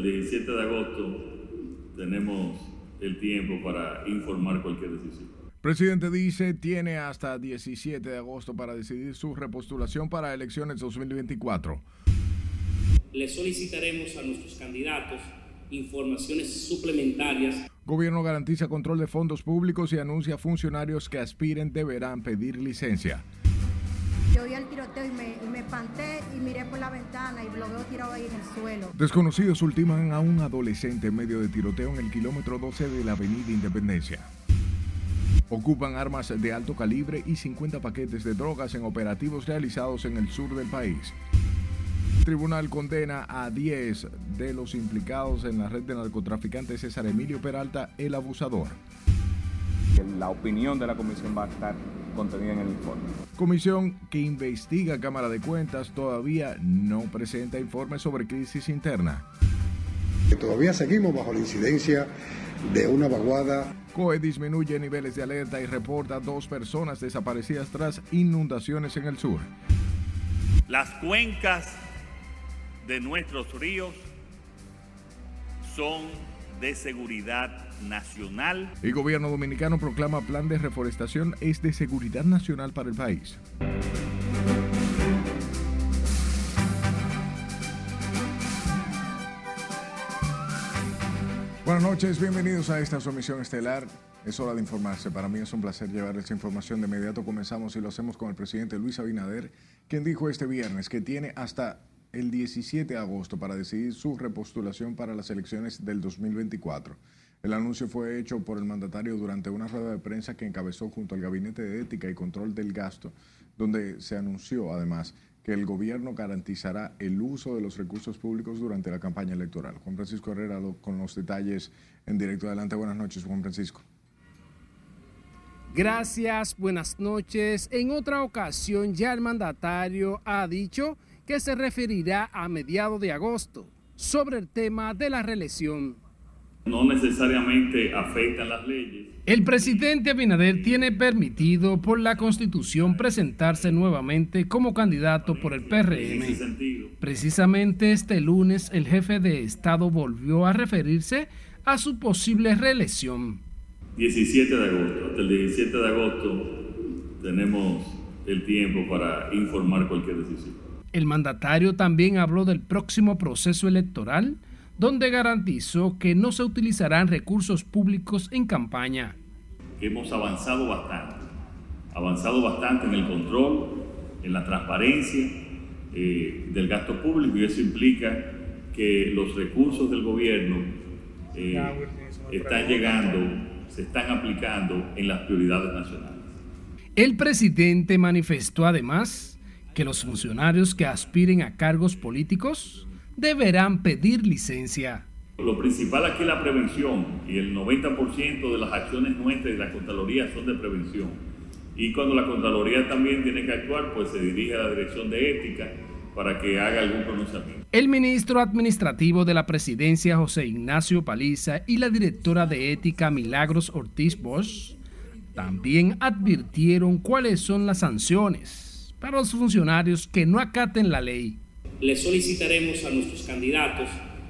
el 17 de agosto tenemos el tiempo para informar cualquier decisión. Presidente dice tiene hasta 17 de agosto para decidir su repostulación para elecciones 2024. Le solicitaremos a nuestros candidatos informaciones suplementarias. Gobierno garantiza control de fondos públicos y anuncia funcionarios que aspiren deberán pedir licencia. Yo oí el tiroteo y me, y me espanté y miré por la ventana y lo veo tirado ahí en el suelo. Desconocidos ultiman a un adolescente en medio de tiroteo en el kilómetro 12 de la Avenida Independencia. Ocupan armas de alto calibre y 50 paquetes de drogas en operativos realizados en el sur del país. El tribunal condena a 10 de los implicados en la red de narcotraficantes César Emilio Peralta, el abusador. La opinión de la comisión va a estar contenida en el informe. Comisión que investiga Cámara de Cuentas todavía no presenta informe sobre crisis interna. Todavía seguimos bajo la incidencia de una vaguada. COE disminuye niveles de alerta y reporta dos personas desaparecidas tras inundaciones en el sur. Las cuencas de nuestros ríos son de seguridad nacional. El gobierno dominicano proclama plan de reforestación es de seguridad nacional para el país. Buenas noches, bienvenidos a esta sumisión estelar. Es hora de informarse. Para mí es un placer llevarles información. De inmediato comenzamos y lo hacemos con el presidente Luis Abinader, quien dijo este viernes que tiene hasta el 17 de agosto para decidir su repostulación para las elecciones del 2024. El anuncio fue hecho por el mandatario durante una rueda de prensa que encabezó junto al Gabinete de Ética y Control del Gasto, donde se anunció además que el gobierno garantizará el uso de los recursos públicos durante la campaña electoral. Juan Francisco Herrera con los detalles en directo. Adelante, buenas noches, Juan Francisco. Gracias, buenas noches. En otra ocasión ya el mandatario ha dicho que se referirá a mediados de agosto sobre el tema de la reelección. No necesariamente afectan las leyes. El presidente Abinader tiene permitido por la Constitución presentarse nuevamente como candidato por el PRM. Precisamente este lunes el jefe de Estado volvió a referirse a su posible reelección. 17 de agosto, hasta el 17 de agosto tenemos el tiempo para informar cualquier decisión. El mandatario también habló del próximo proceso electoral, donde garantizó que no se utilizarán recursos públicos en campaña. Hemos avanzado bastante, avanzado bastante en el control, en la transparencia eh, del gasto público y eso implica que los recursos del gobierno eh, están llegando, se están aplicando en las prioridades nacionales. El presidente manifestó además que los funcionarios que aspiren a cargos políticos deberán pedir licencia. Lo principal aquí es la prevención y el 90% de las acciones nuestras y la Contraloría son de prevención. Y cuando la Contraloría también tiene que actuar, pues se dirige a la Dirección de Ética para que haga algún pronunciamiento. El ministro administrativo de la presidencia, José Ignacio Paliza, y la directora de Ética, Milagros Ortiz Bosch, también advirtieron cuáles son las sanciones para los funcionarios que no acaten la ley. Le solicitaremos a nuestros candidatos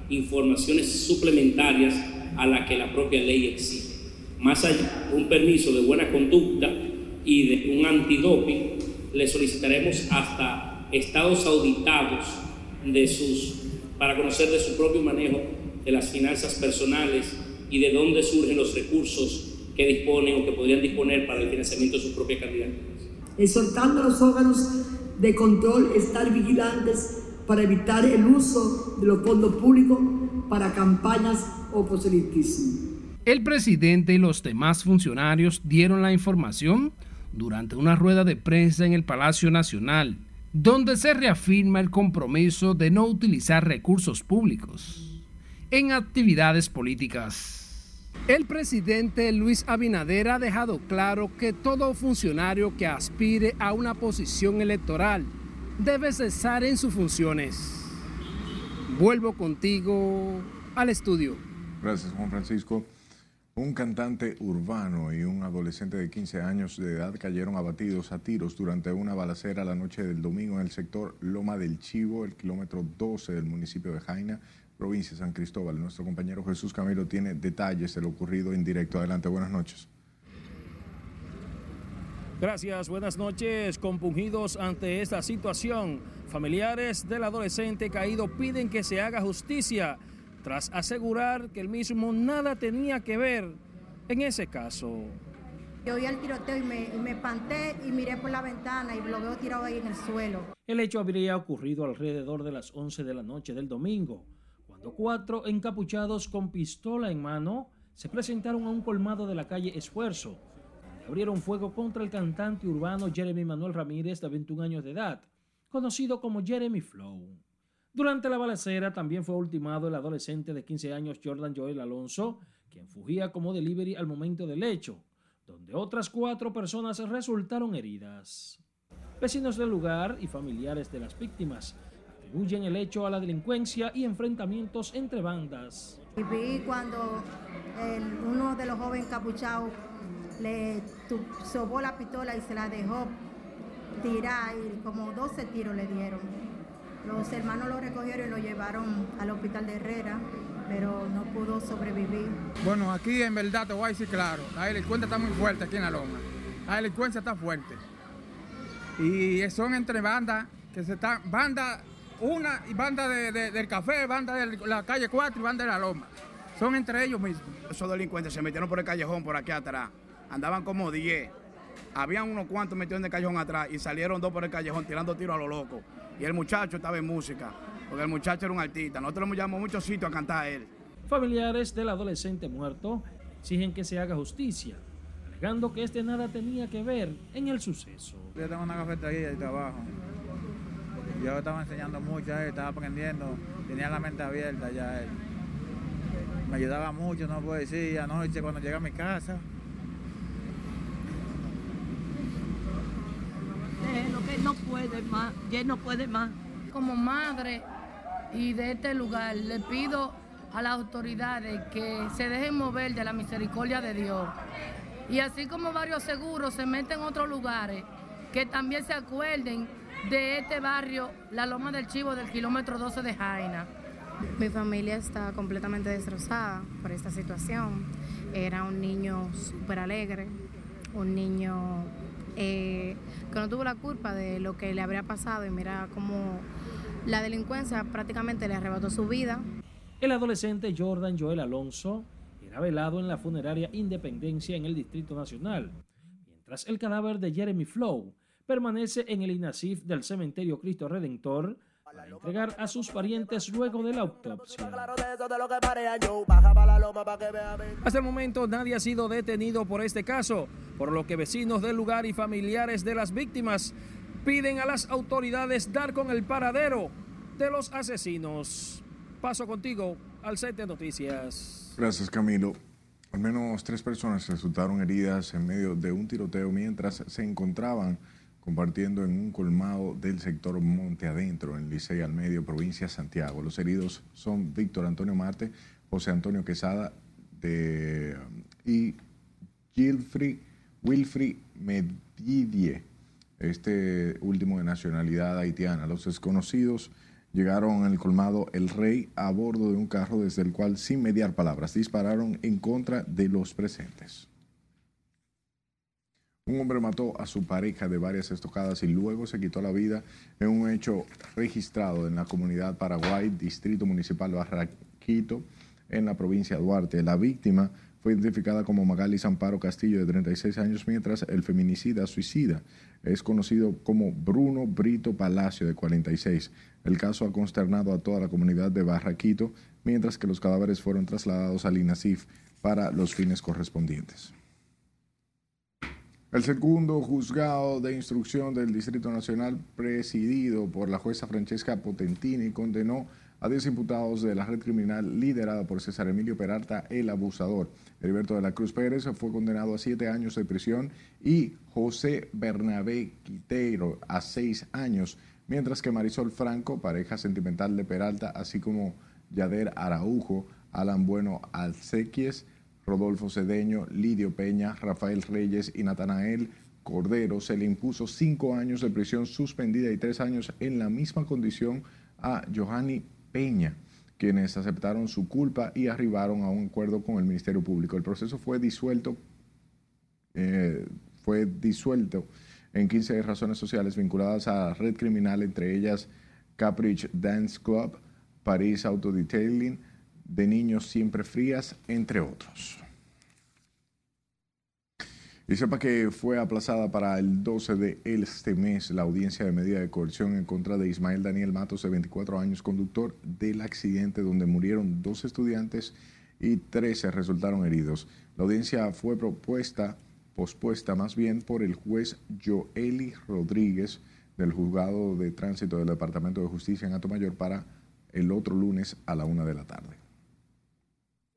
informaciones suplementarias a la que la propia ley exige. Más allá de un permiso de buena conducta y de un antidoping, le solicitaremos hasta estados auditados de sus, para conocer de su propio manejo de las finanzas personales y de dónde surgen los recursos que disponen o que podrían disponer para el financiamiento de su propia candidatura exhortando a los órganos de control estar vigilantes para evitar el uso de los fondos públicos para campañas o proselitismo. El presidente y los demás funcionarios dieron la información durante una rueda de prensa en el Palacio Nacional, donde se reafirma el compromiso de no utilizar recursos públicos en actividades políticas. El presidente Luis Abinader ha dejado claro que todo funcionario que aspire a una posición electoral debe cesar en sus funciones. Vuelvo contigo al estudio. Gracias, Juan Francisco. Un cantante urbano y un adolescente de 15 años de edad cayeron abatidos a tiros durante una balacera la noche del domingo en el sector Loma del Chivo, el kilómetro 12 del municipio de Jaina, provincia de San Cristóbal. Nuestro compañero Jesús Camilo tiene detalles de lo ocurrido en directo. Adelante, buenas noches. Gracias, buenas noches. Compungidos ante esta situación, familiares del adolescente caído piden que se haga justicia tras asegurar que el mismo nada tenía que ver en ese caso. Yo oí el tiroteo y me, y me espanté y miré por la ventana y lo veo tirado ahí en el suelo. El hecho habría ocurrido alrededor de las 11 de la noche del domingo, cuando cuatro encapuchados con pistola en mano se presentaron a un colmado de la calle Esfuerzo, abrieron fuego contra el cantante urbano Jeremy Manuel Ramírez de 21 años de edad, conocido como Jeremy Flow. Durante la balacera también fue ultimado el adolescente de 15 años Jordan Joel Alonso, quien fugía como delivery al momento del hecho, donde otras cuatro personas resultaron heridas. Vecinos del lugar y familiares de las víctimas atribuyen el hecho a la delincuencia y enfrentamientos entre bandas. Y vi cuando uno de los jóvenes capuchados le sobó la pistola y se la dejó tirar y como 12 tiros le dieron. Los hermanos lo recogieron y lo llevaron al hospital de Herrera, pero no pudo sobrevivir. Bueno, aquí en verdad te voy a decir claro, la delincuencia está muy fuerte aquí en la loma. La delincuencia está fuerte. Y son entre bandas que se están, banda una y banda de- de- del café, banda de la calle 4 y banda de la loma. Son entre ellos mismos. Esos delincuentes se metieron por el callejón por aquí atrás. Andaban como 10. Habían unos cuantos metidos en el callejón atrás y salieron dos por el callejón tirando tiros a lo loco. Y el muchacho estaba en música, porque el muchacho era un artista. Nosotros le llamamos muchos sitios a cantar a él. Familiares del adolescente muerto exigen que se haga justicia, alegando que este nada tenía que ver en el suceso. Yo tengo una cafetería de trabajo. Yo estaba enseñando mucho a él, estaba aprendiendo, tenía la mente abierta ya él. Me ayudaba mucho, no puedo decir, anoche cuando llegué a mi casa. No puede más, ya no puede más. Como madre y de este lugar le pido a las autoridades que se dejen mover de la misericordia de Dios. Y así como varios seguros se meten en otros lugares, que también se acuerden de este barrio, la Loma del Chivo del kilómetro 12 de Jaina. Mi familia está completamente destrozada por esta situación. Era un niño súper alegre, un niño eh, que no tuvo la culpa de lo que le habría pasado y mira cómo la delincuencia prácticamente le arrebató su vida. El adolescente Jordan Joel Alonso era velado en la funeraria Independencia en el Distrito Nacional, mientras el cadáver de Jeremy Flow permanece en el INASIF del Cementerio Cristo Redentor para entregar a sus parientes luego de la autopsia. Hasta el momento nadie ha sido detenido por este caso, por lo que vecinos del lugar y familiares de las víctimas piden a las autoridades dar con el paradero de los asesinos. Paso contigo al set de noticias. Gracias, Camilo. Al menos tres personas resultaron heridas en medio de un tiroteo mientras se encontraban compartiendo en un colmado del sector Monte Adentro, en Licey al Medio, provincia Santiago. Los heridos son Víctor Antonio Marte, José Antonio Quesada y Gilfrey, Wilfrey Medidie, este último de nacionalidad haitiana. Los desconocidos llegaron al colmado El Rey a bordo de un carro desde el cual, sin mediar palabras, dispararon en contra de los presentes. Un hombre mató a su pareja de varias estocadas y luego se quitó la vida en un hecho registrado en la comunidad Paraguay, Distrito Municipal Barraquito, en la provincia de Duarte. La víctima fue identificada como Magali Zamparo Castillo, de 36 años, mientras el feminicida suicida es conocido como Bruno Brito Palacio, de 46. El caso ha consternado a toda la comunidad de Barraquito, mientras que los cadáveres fueron trasladados al INASIF para los fines correspondientes. El segundo juzgado de instrucción del Distrito Nacional, presidido por la jueza Francesca Potentini, condenó a 10 imputados de la red criminal liderada por César Emilio Peralta, el abusador. Heriberto de la Cruz Pérez fue condenado a siete años de prisión y José Bernabé Quiteiro a seis años, mientras que Marisol Franco, pareja sentimental de Peralta, así como Yader Araujo, Alan Bueno Alcequies, Rodolfo Cedeño, Lidio Peña, Rafael Reyes y Natanael Cordero se le impuso cinco años de prisión suspendida y tres años en la misma condición a Johanny Peña, quienes aceptaron su culpa y arribaron a un acuerdo con el Ministerio Público. El proceso fue disuelto, eh, fue disuelto en 15 razones sociales vinculadas a la red criminal, entre ellas Caprice Dance Club, París Auto Detailing, de Niños Siempre Frías, entre otros. Y sepa que fue aplazada para el 12 de este mes la audiencia de medida de coerción en contra de Ismael Daniel Matos, de 24 años, conductor del accidente donde murieron dos estudiantes y 13 resultaron heridos. La audiencia fue propuesta, pospuesta más bien por el juez Joeli Rodríguez del Juzgado de Tránsito del Departamento de Justicia en Mayor para el otro lunes a la una de la tarde.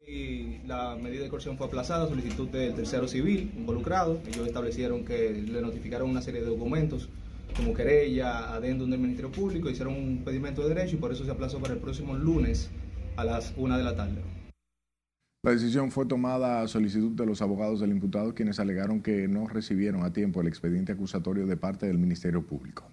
Y la medida de coerción fue aplazada, solicitud del tercero civil involucrado. Ellos establecieron que le notificaron una serie de documentos como querella, adendum del Ministerio Público, hicieron un pedimento de derecho y por eso se aplazó para el próximo lunes a las una de la tarde. La decisión fue tomada a solicitud de los abogados del imputado, quienes alegaron que no recibieron a tiempo el expediente acusatorio de parte del Ministerio Público.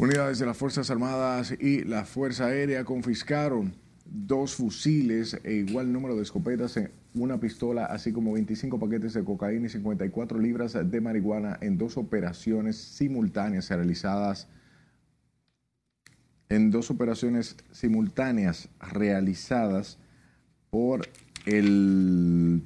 Unidades de las Fuerzas Armadas y la Fuerza Aérea confiscaron dos fusiles e igual número de escopetas, una pistola, así como 25 paquetes de cocaína y 54 libras de marihuana en dos operaciones simultáneas realizadas en dos operaciones simultáneas realizadas por el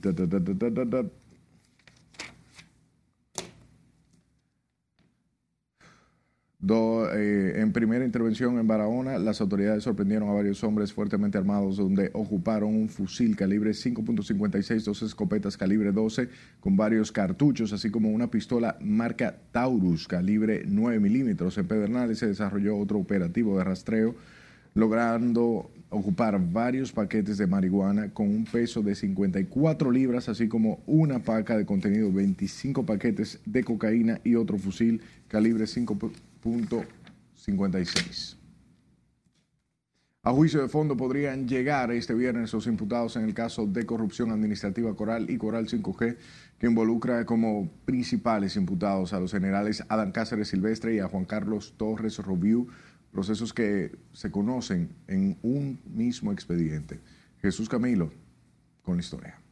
Eh, en primera intervención en Barahona, las autoridades sorprendieron a varios hombres fuertemente armados donde ocuparon un fusil calibre 5.56, dos escopetas calibre 12 con varios cartuchos, así como una pistola marca Taurus calibre 9 milímetros. En Pedernales se desarrolló otro operativo de rastreo, logrando ocupar varios paquetes de marihuana con un peso de 54 libras, así como una paca de contenido, 25 paquetes de cocaína y otro fusil calibre 5 56. A juicio de fondo podrían llegar este viernes los imputados en el caso de corrupción administrativa Coral y Coral 5G, que involucra como principales imputados a los generales Adán Cáceres Silvestre y a Juan Carlos Torres Robiu, procesos que se conocen en un mismo expediente. Jesús Camilo, con la historia.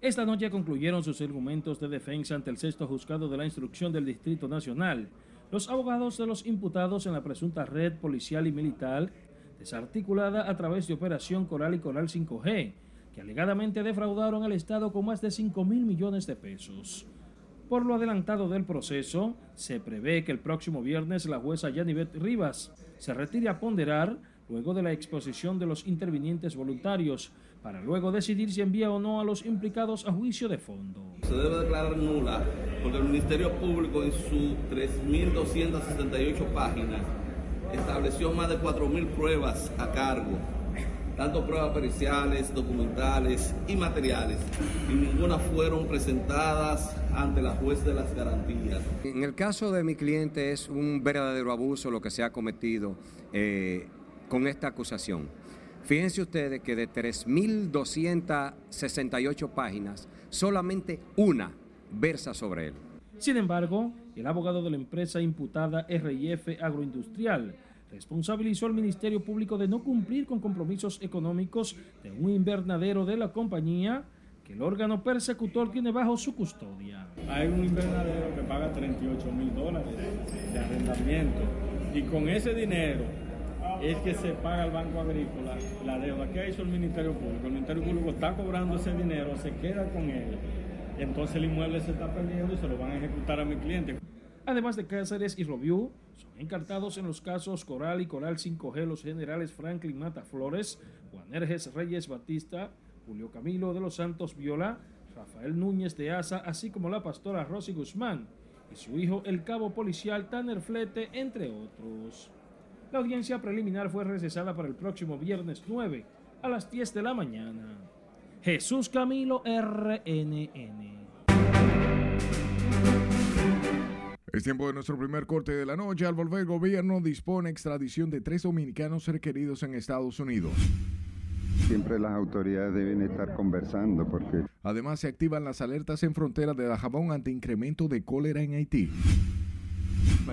Esta noche concluyeron sus argumentos de defensa ante el sexto juzgado de la instrucción del Distrito Nacional. Los abogados de los imputados en la presunta red policial y militar, desarticulada a través de Operación Coral y Coral 5G, que alegadamente defraudaron al Estado con más de 5 mil millones de pesos. Por lo adelantado del proceso, se prevé que el próximo viernes la jueza Yanivet Rivas se retire a ponderar luego de la exposición de los intervinientes voluntarios para luego decidir si envía o no a los implicados a juicio de fondo. Se debe declarar nula porque el Ministerio Público en sus 3.268 páginas estableció más de 4.000 pruebas a cargo, tanto pruebas periciales, documentales y materiales, y ninguna fueron presentadas ante la juez de las garantías. En el caso de mi cliente es un verdadero abuso lo que se ha cometido eh, con esta acusación. Fíjense ustedes que de 3.268 páginas, solamente una versa sobre él. Sin embargo, el abogado de la empresa imputada RIF Agroindustrial responsabilizó al Ministerio Público de no cumplir con compromisos económicos de un invernadero de la compañía que el órgano persecutor tiene bajo su custodia. Hay un invernadero que paga 38 mil dólares de arrendamiento y con ese dinero es que se paga al Banco Agrícola la deuda que hizo el Ministerio Público. El Ministerio Público está cobrando ese dinero, se queda con él. Entonces el inmueble se está perdiendo y se lo van a ejecutar a mi cliente. Además de Cáceres y Robiú, son encartados en los casos Coral y Coral 5G los generales Franklin Mata Flores, Juan Erges Reyes Batista, Julio Camilo de los Santos Viola, Rafael Núñez de Asa, así como la pastora Rosy Guzmán y su hijo el cabo policial Tanner Flete, entre otros. La audiencia preliminar fue recesada para el próximo viernes 9 a las 10 de la mañana. Jesús Camilo RNN. Es tiempo de nuestro primer corte de la noche. Al volver, el gobierno dispone extradición de tres dominicanos requeridos en Estados Unidos. Siempre las autoridades deben estar conversando porque... Además, se activan las alertas en frontera de Dajabón ante incremento de cólera en Haití.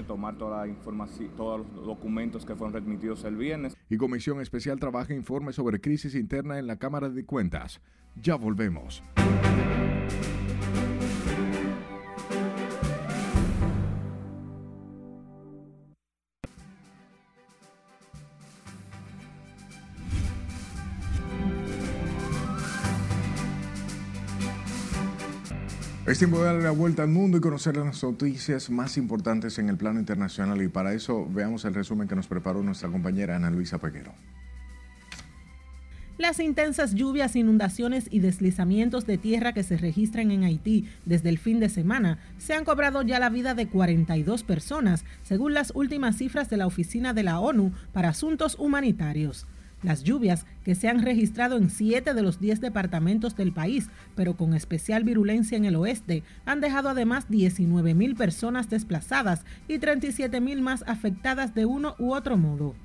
Tomar toda la información, todos los documentos que fueron remitidos el viernes. Y Comisión Especial trabaja informe sobre crisis interna en la Cámara de Cuentas. Ya volvemos. Es tiempo de darle la vuelta al mundo y conocer las noticias más importantes en el plano internacional y para eso veamos el resumen que nos preparó nuestra compañera Ana Luisa Peguero. Las intensas lluvias, inundaciones y deslizamientos de tierra que se registran en Haití desde el fin de semana se han cobrado ya la vida de 42 personas, según las últimas cifras de la Oficina de la ONU para Asuntos Humanitarios. Las lluvias, que se han registrado en siete de los diez departamentos del país, pero con especial virulencia en el oeste, han dejado además 19 mil personas desplazadas y 37 mil más afectadas de uno u otro modo.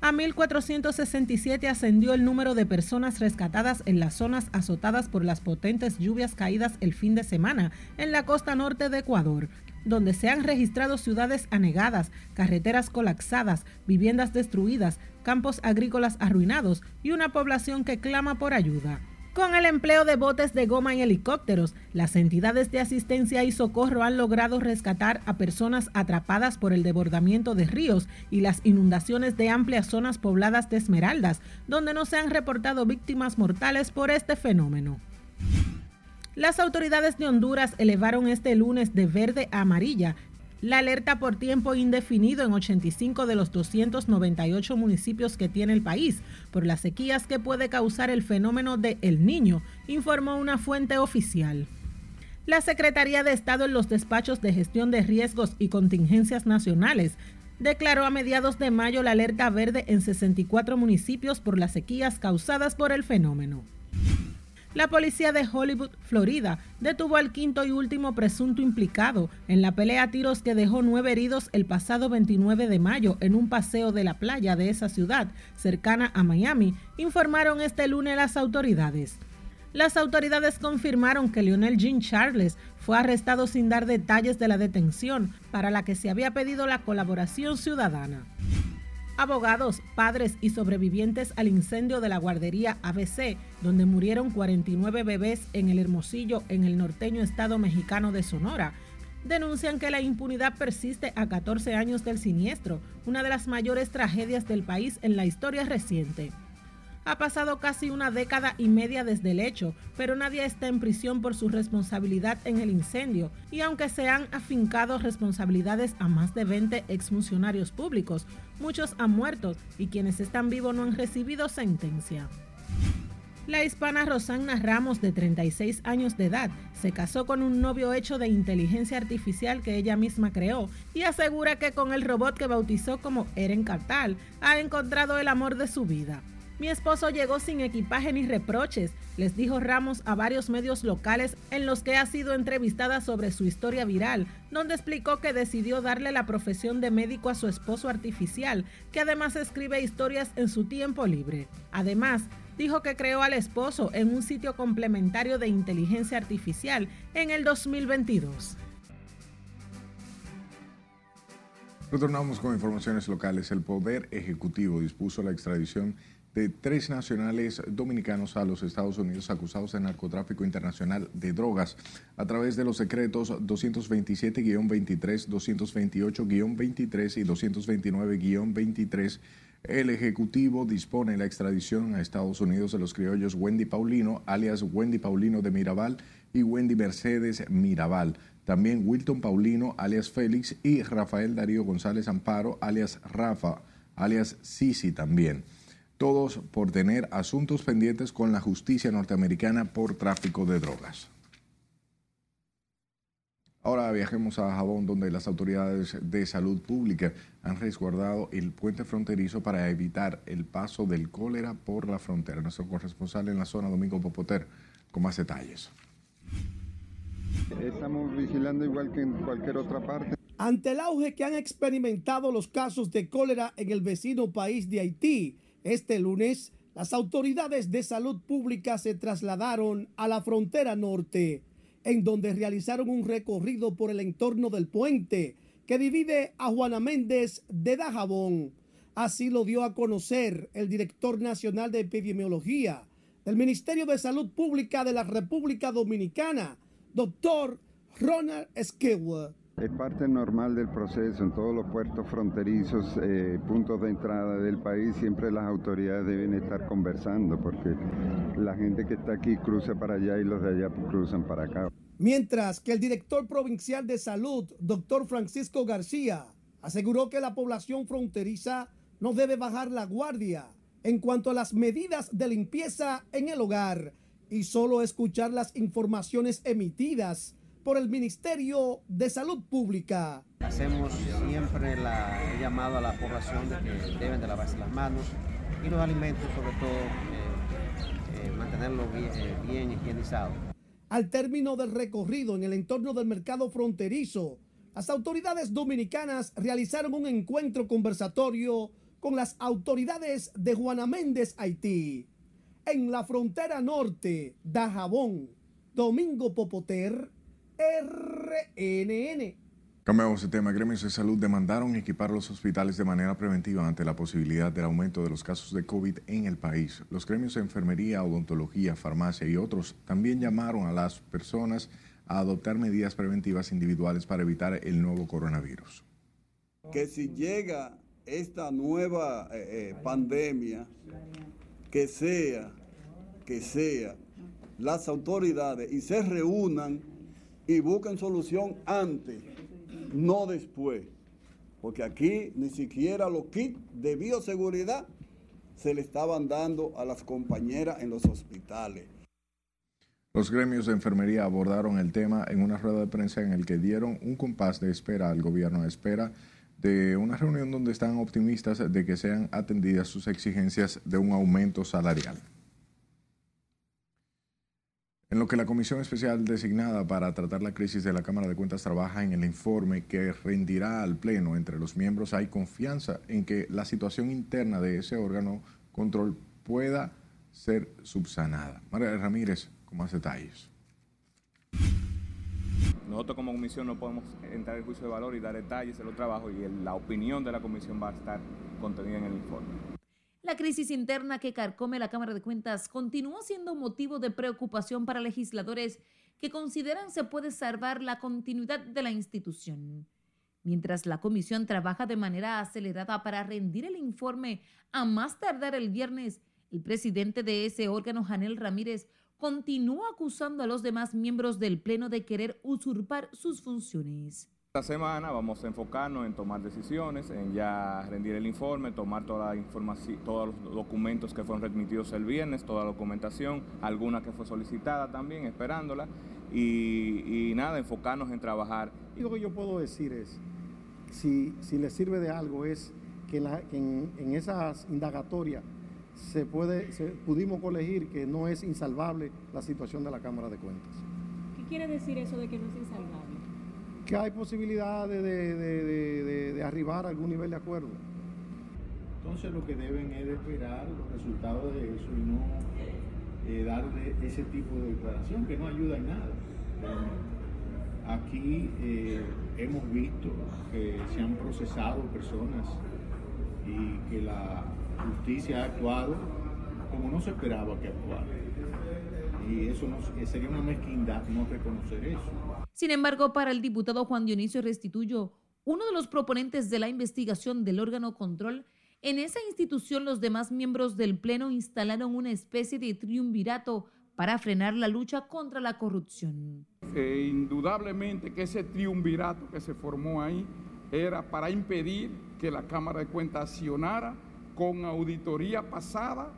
A 1.467 ascendió el número de personas rescatadas en las zonas azotadas por las potentes lluvias caídas el fin de semana en la costa norte de Ecuador, donde se han registrado ciudades anegadas, carreteras colapsadas, viviendas destruidas, campos agrícolas arruinados y una población que clama por ayuda. Con el empleo de botes de goma y helicópteros, las entidades de asistencia y socorro han logrado rescatar a personas atrapadas por el desbordamiento de ríos y las inundaciones de amplias zonas pobladas de esmeraldas, donde no se han reportado víctimas mortales por este fenómeno. Las autoridades de Honduras elevaron este lunes de verde a amarilla la alerta por tiempo indefinido en 85 de los 298 municipios que tiene el país por las sequías que puede causar el fenómeno de El Niño, informó una fuente oficial. La Secretaría de Estado en los despachos de gestión de riesgos y contingencias nacionales declaró a mediados de mayo la alerta verde en 64 municipios por las sequías causadas por el fenómeno. La policía de Hollywood, Florida, detuvo al quinto y último presunto implicado en la pelea a tiros que dejó nueve heridos el pasado 29 de mayo en un paseo de la playa de esa ciudad, cercana a Miami, informaron este lunes las autoridades. Las autoridades confirmaron que Lionel Jean Charles fue arrestado sin dar detalles de la detención, para la que se había pedido la colaboración ciudadana. Abogados, padres y sobrevivientes al incendio de la guardería ABC, donde murieron 49 bebés en el Hermosillo, en el norteño estado mexicano de Sonora, denuncian que la impunidad persiste a 14 años del siniestro, una de las mayores tragedias del país en la historia reciente. Ha pasado casi una década y media desde el hecho, pero nadie está en prisión por su responsabilidad en el incendio, y aunque se han afincado responsabilidades a más de 20 exfuncionarios públicos, muchos han muerto y quienes están vivos no han recibido sentencia. La hispana Rosanna Ramos, de 36 años de edad, se casó con un novio hecho de inteligencia artificial que ella misma creó y asegura que con el robot que bautizó como Eren Cartal ha encontrado el amor de su vida. Mi esposo llegó sin equipaje ni reproches, les dijo Ramos a varios medios locales en los que ha sido entrevistada sobre su historia viral, donde explicó que decidió darle la profesión de médico a su esposo artificial, que además escribe historias en su tiempo libre. Además, dijo que creó al esposo en un sitio complementario de inteligencia artificial en el 2022. Retornamos con informaciones locales. El Poder Ejecutivo dispuso la extradición de tres nacionales dominicanos a los Estados Unidos acusados de narcotráfico internacional de drogas a través de los secretos 227-23, 228-23 y 229-23. El Ejecutivo dispone la extradición a Estados Unidos de los criollos Wendy Paulino, alias Wendy Paulino de Mirabal, y Wendy Mercedes Mirabal. También Wilton Paulino, alias Félix, y Rafael Darío González Amparo, alias Rafa, alias Sisi también todos por tener asuntos pendientes con la justicia norteamericana por tráfico de drogas. Ahora viajemos a Jabón, donde las autoridades de salud pública han resguardado el puente fronterizo para evitar el paso del cólera por la frontera. Nuestro corresponsal en la zona, Domingo Popoter, con más detalles. Estamos vigilando igual que en cualquier otra parte. Ante el auge que han experimentado los casos de cólera en el vecino país de Haití, este lunes, las autoridades de salud pública se trasladaron a la frontera norte, en donde realizaron un recorrido por el entorno del puente que divide a Juana Méndez de Dajabón. Así lo dio a conocer el director nacional de epidemiología del Ministerio de Salud Pública de la República Dominicana, doctor Ronald Esquewa. Es parte normal del proceso en todos los puertos fronterizos, eh, puntos de entrada del país, siempre las autoridades deben estar conversando porque la gente que está aquí cruza para allá y los de allá cruzan para acá. Mientras que el director provincial de salud, doctor Francisco García, aseguró que la población fronteriza no debe bajar la guardia en cuanto a las medidas de limpieza en el hogar y solo escuchar las informaciones emitidas por el Ministerio de Salud Pública. Hacemos siempre el llamado a la población de que deben de lavarse las manos y los alimentos sobre todo eh, eh, mantenerlos bien, eh, bien higienizados. Al término del recorrido en el entorno del mercado fronterizo, las autoridades dominicanas realizaron un encuentro conversatorio con las autoridades de Juana Méndez, Haití. En la frontera norte, Dajabón, Domingo Popoter, RNN. Cambiamos de tema. Gremios de salud demandaron equipar los hospitales de manera preventiva ante la posibilidad del aumento de los casos de COVID en el país. Los gremios de enfermería, odontología, farmacia y otros también llamaron a las personas a adoptar medidas preventivas individuales para evitar el nuevo coronavirus. Que si llega esta nueva eh, eh, pandemia, que sea, que sea, las autoridades y se reúnan y busquen solución antes no después. Porque aquí ni siquiera los kits de bioseguridad se le estaban dando a las compañeras en los hospitales. Los gremios de enfermería abordaron el tema en una rueda de prensa en el que dieron un compás de espera al gobierno a espera de una reunión donde están optimistas de que sean atendidas sus exigencias de un aumento salarial. En lo que la comisión especial designada para tratar la crisis de la Cámara de Cuentas trabaja en el informe que rendirá al Pleno entre los miembros, hay confianza en que la situación interna de ese órgano control pueda ser subsanada. María Ramírez, con más detalles. Nosotros como comisión no podemos entrar en juicio de valor y dar detalles de los trabajos y la opinión de la comisión va a estar contenida en el informe. La crisis interna que carcome la Cámara de Cuentas continúa siendo motivo de preocupación para legisladores que consideran se puede salvar la continuidad de la institución. Mientras la comisión trabaja de manera acelerada para rendir el informe a más tardar el viernes, el presidente de ese órgano, Janel Ramírez, continúa acusando a los demás miembros del Pleno de querer usurpar sus funciones. Esta semana vamos a enfocarnos en tomar decisiones, en ya rendir el informe, tomar toda la información, todos los documentos que fueron remitidos el viernes, toda la documentación, alguna que fue solicitada también, esperándola, y, nada, enfocarnos en trabajar. Y lo que yo puedo decir es, si, si le sirve de algo, es que, en, esas indagatorias se puede, pudimos colegir que no es insalvable la situación de la Cámara de Cuentas. ¿Qué quiere decir eso de que no es insalvable? Que hay posibilidades de, arribar a algún nivel de acuerdo. Entonces lo que deben es esperar los resultados de eso y no eh, dar ese tipo de declaración que no ayuda en nada. Aquí eh, hemos visto que se han procesado personas y que la justicia ha actuado como no se esperaba que actuara. Y eso sería una mezquindad no reconocer eso. Sin embargo, para el diputado Juan Dionisio Restituyo, uno de los proponentes de la investigación del órgano control, en esa institución los demás miembros del Pleno instalaron una especie de triunvirato para frenar la lucha contra la corrupción. Eh, indudablemente que ese triunvirato que se formó ahí era para impedir que la Cámara de Cuentas accionara con auditoría pasada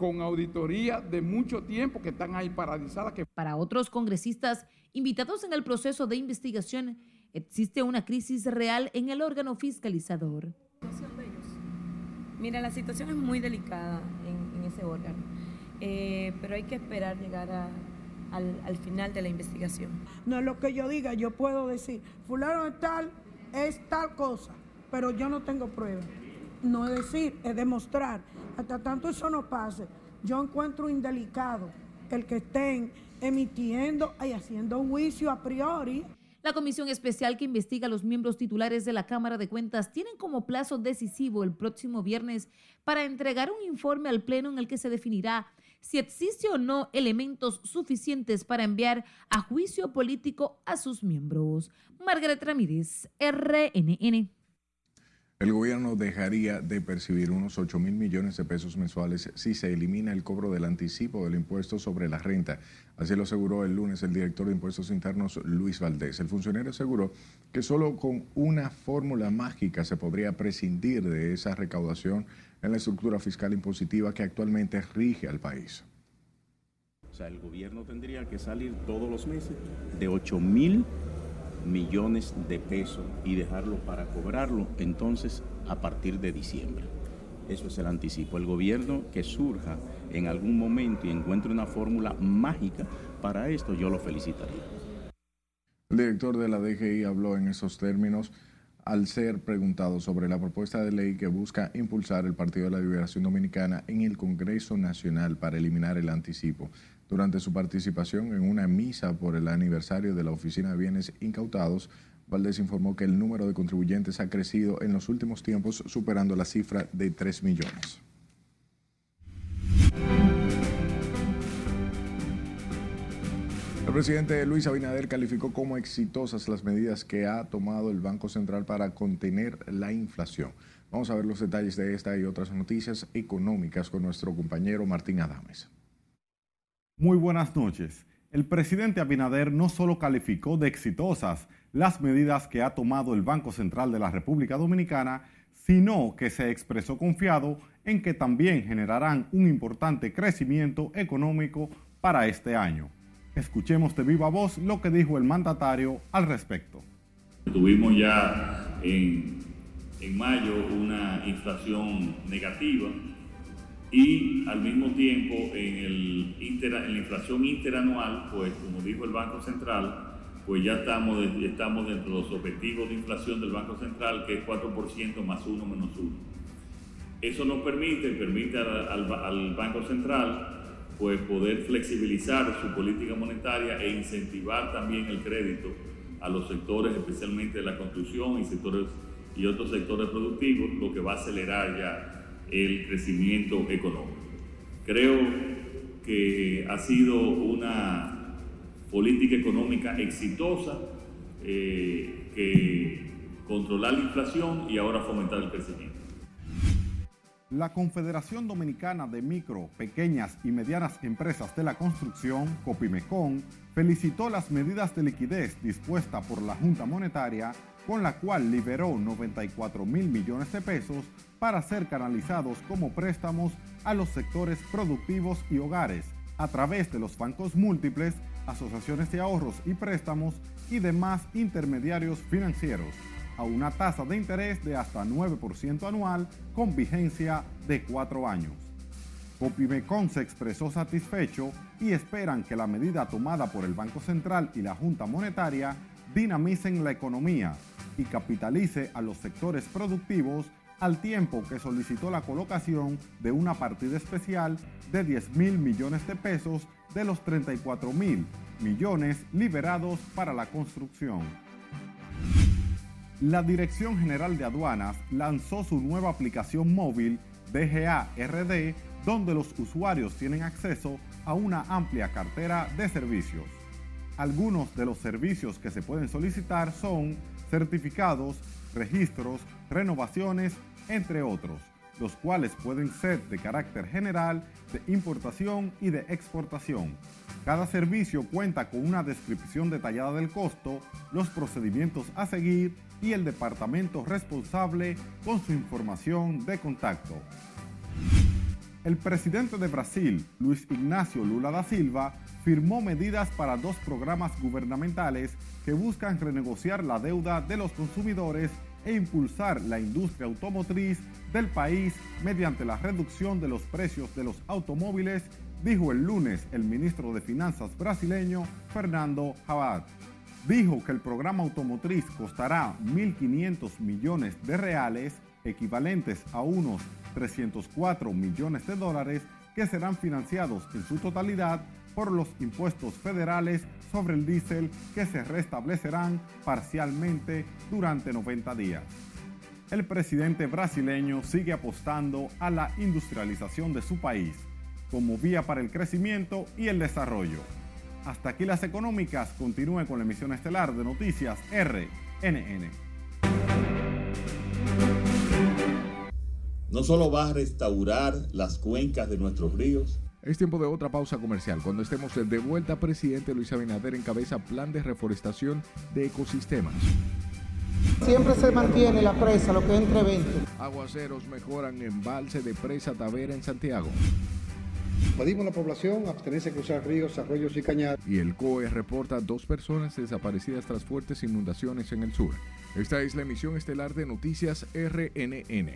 con auditoría de mucho tiempo que están ahí paralizadas. Que... Para otros congresistas invitados en el proceso de investigación, existe una crisis real en el órgano fiscalizador. Mira, la situación es muy delicada en, ese órgano, eh, pero hay que esperar llegar al, al, final de la investigación. No es lo que yo diga, yo puedo decir, fulano es tal, es tal cosa, pero yo no tengo pruebas no es decir, es demostrar. Hasta tanto eso no pase, yo encuentro indelicado el que estén emitiendo y haciendo un juicio a priori. La comisión especial que investiga a los miembros titulares de la Cámara de Cuentas tienen como plazo decisivo el próximo viernes para entregar un informe al Pleno en el que se definirá si existe o no elementos suficientes para enviar a juicio político a sus miembros. Margaret Ramírez, RNN. El gobierno dejaría de percibir unos 8 mil millones de pesos mensuales si se elimina el cobro del anticipo del impuesto sobre la renta. Así lo aseguró el lunes el director de Impuestos Internos, Luis Valdés. El funcionario aseguró que solo con una fórmula mágica se podría prescindir de esa recaudación en la estructura fiscal impositiva que actualmente rige al país. O sea, el gobierno tendría que salir todos los meses de 8 mil millones de pesos y dejarlo para cobrarlo entonces a partir de diciembre. Eso es el anticipo. El gobierno que surja en algún momento y encuentre una fórmula mágica para esto, yo lo felicitaría. El director de la DGI habló en esos términos al ser preguntado sobre la propuesta de ley que busca impulsar el Partido de la Liberación Dominicana en el Congreso Nacional para eliminar el anticipo. Durante su participación en una misa por el aniversario de la Oficina de Bienes Incautados, Valdés informó que el número de contribuyentes ha crecido en los últimos tiempos, superando la cifra de 3 millones. El presidente Luis Abinader calificó como exitosas las medidas que ha tomado el Banco Central para contener la inflación. Vamos a ver los detalles de esta y otras noticias económicas con nuestro compañero Martín Adames. Muy buenas noches. El presidente Abinader no solo calificó de exitosas las medidas que ha tomado el Banco Central de la República Dominicana, sino que se expresó confiado en que también generarán un importante crecimiento económico para este año. Escuchemos de viva voz lo que dijo el mandatario al respecto. Tuvimos ya en, en mayo una inflación negativa y al mismo tiempo en, el en la inflación interanual, pues como dijo el Banco Central, pues ya estamos, estamos dentro de los objetivos de inflación del Banco Central, que es 4% más 1 menos 1. Eso nos permite, permite al, al, Banco Central pues poder flexibilizar su política monetaria e incentivar también el crédito a los sectores, especialmente de la construcción y, sectores, y otros sectores productivos, lo que va a acelerar ya el crecimiento económico. Creo que ha sido una política económica exitosa eh, que controlar la inflación y ahora fomentar el crecimiento. La Confederación Dominicana de Micro, Pequeñas y Medianas Empresas de la Construcción, COPIMECON, felicitó las medidas de liquidez dispuestas por la Junta Monetaria, con la cual liberó 94 mil millones de pesos para ser canalizados como préstamos a los sectores productivos y hogares a través de los bancos múltiples, asociaciones de ahorros y préstamos y demás intermediarios financieros a una tasa de interés de hasta 9% anual con vigencia de cuatro años. Copimecon se expresó satisfecho y esperan que la medida tomada por el Banco Central y la Junta Monetaria dinamicen la economía y capitalice a los sectores productivos al tiempo que solicitó la colocación de una partida especial de 10 mil millones de pesos de los 34 mil millones liberados para la construcción. La Dirección General de Aduanas lanzó su nueva aplicación móvil DGA RD, donde los usuarios tienen acceso a una amplia cartera de servicios. Algunos de los servicios que se pueden solicitar son certificados, registros, renovaciones entre otros, los cuales pueden ser de carácter general, de importación y de exportación. Cada servicio cuenta con una descripción detallada del costo, los procedimientos a seguir y el departamento responsable con su información de contacto. El presidente de Brasil, Luis Ignacio Lula da Silva, firmó medidas para dos programas gubernamentales que buscan renegociar la deuda de los consumidores e impulsar la industria automotriz del país mediante la reducción de los precios de los automóviles, dijo el lunes el ministro de Finanzas brasileño Fernando Haddad. Dijo que el programa automotriz costará 1.500 millones de reales, equivalentes a unos 304 millones de dólares, que serán financiados en su totalidad por los impuestos federales sobre el diésel que se restablecerán parcialmente durante 90 días. El presidente brasileño sigue apostando a la industrialización de su país como vía para el crecimiento y el desarrollo. Hasta aquí las económicas. Continúen con la emisión estelar de Noticias RNN. No solo va a restaurar las cuencas de nuestros ríos, es tiempo de otra pausa comercial. Cuando estemos de vuelta, presidente Luis Abinader encabeza plan de reforestación de ecosistemas. Siempre se mantiene la presa, lo que es entre 20. Aguaceros mejoran embalse de presa Tavera en Santiago. Pedimos a la población abstenerse de cruzar ríos, arroyos y cañadas. Y el COE reporta dos personas desaparecidas tras fuertes inundaciones en el sur. Esta es la emisión estelar de Noticias RNN.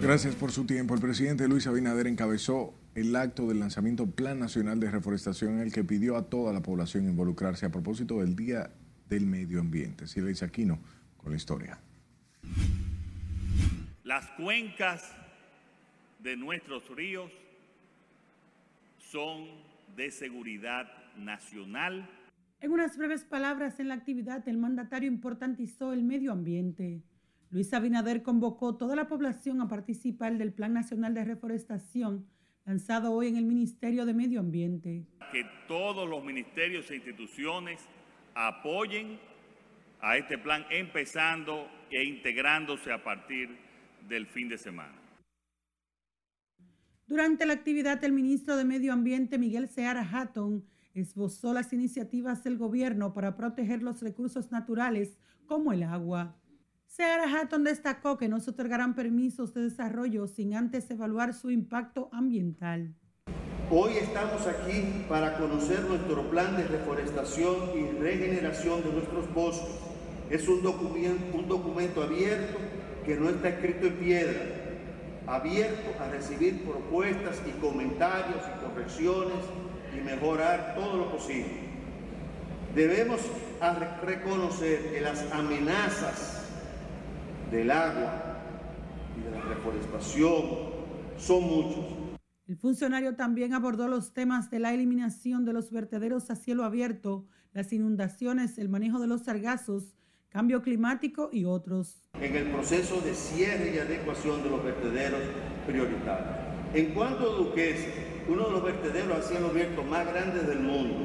Gracias por su tiempo. El presidente Luis Abinader encabezó el acto del lanzamiento Plan Nacional de Reforestación en el que pidió a toda la población involucrarse a propósito del Día del Medio Ambiente. Silvia Aquino con la historia. Las cuencas de nuestros ríos son de seguridad nacional. En unas breves palabras en la actividad, el mandatario importantizó el medio ambiente Luis Abinader convocó toda la población a participar del Plan Nacional de Reforestación lanzado hoy en el Ministerio de Medio Ambiente. Que todos los ministerios e instituciones apoyen a este plan empezando e integrándose a partir del fin de semana. Durante la actividad, el ministro de Medio Ambiente, Miguel Seara Hatton, esbozó las iniciativas del gobierno para proteger los recursos naturales como el agua. Sarah Hatton destacó que no se otorgarán permisos de desarrollo sin antes evaluar su impacto ambiental. Hoy estamos aquí para conocer nuestro plan de reforestación y regeneración de nuestros bosques. Es un documento, un documento abierto que no está escrito en piedra, abierto a recibir propuestas y comentarios y correcciones y mejorar todo lo posible. Debemos reconocer que las amenazas del agua y de la reforestación son muchos. El funcionario también abordó los temas de la eliminación de los vertederos a cielo abierto, las inundaciones, el manejo de los sargazos, cambio climático y otros. En el proceso de cierre y adecuación de los vertederos prioritarios. En cuanto a Duquesa, uno de los vertederos a cielo abierto más grandes del mundo,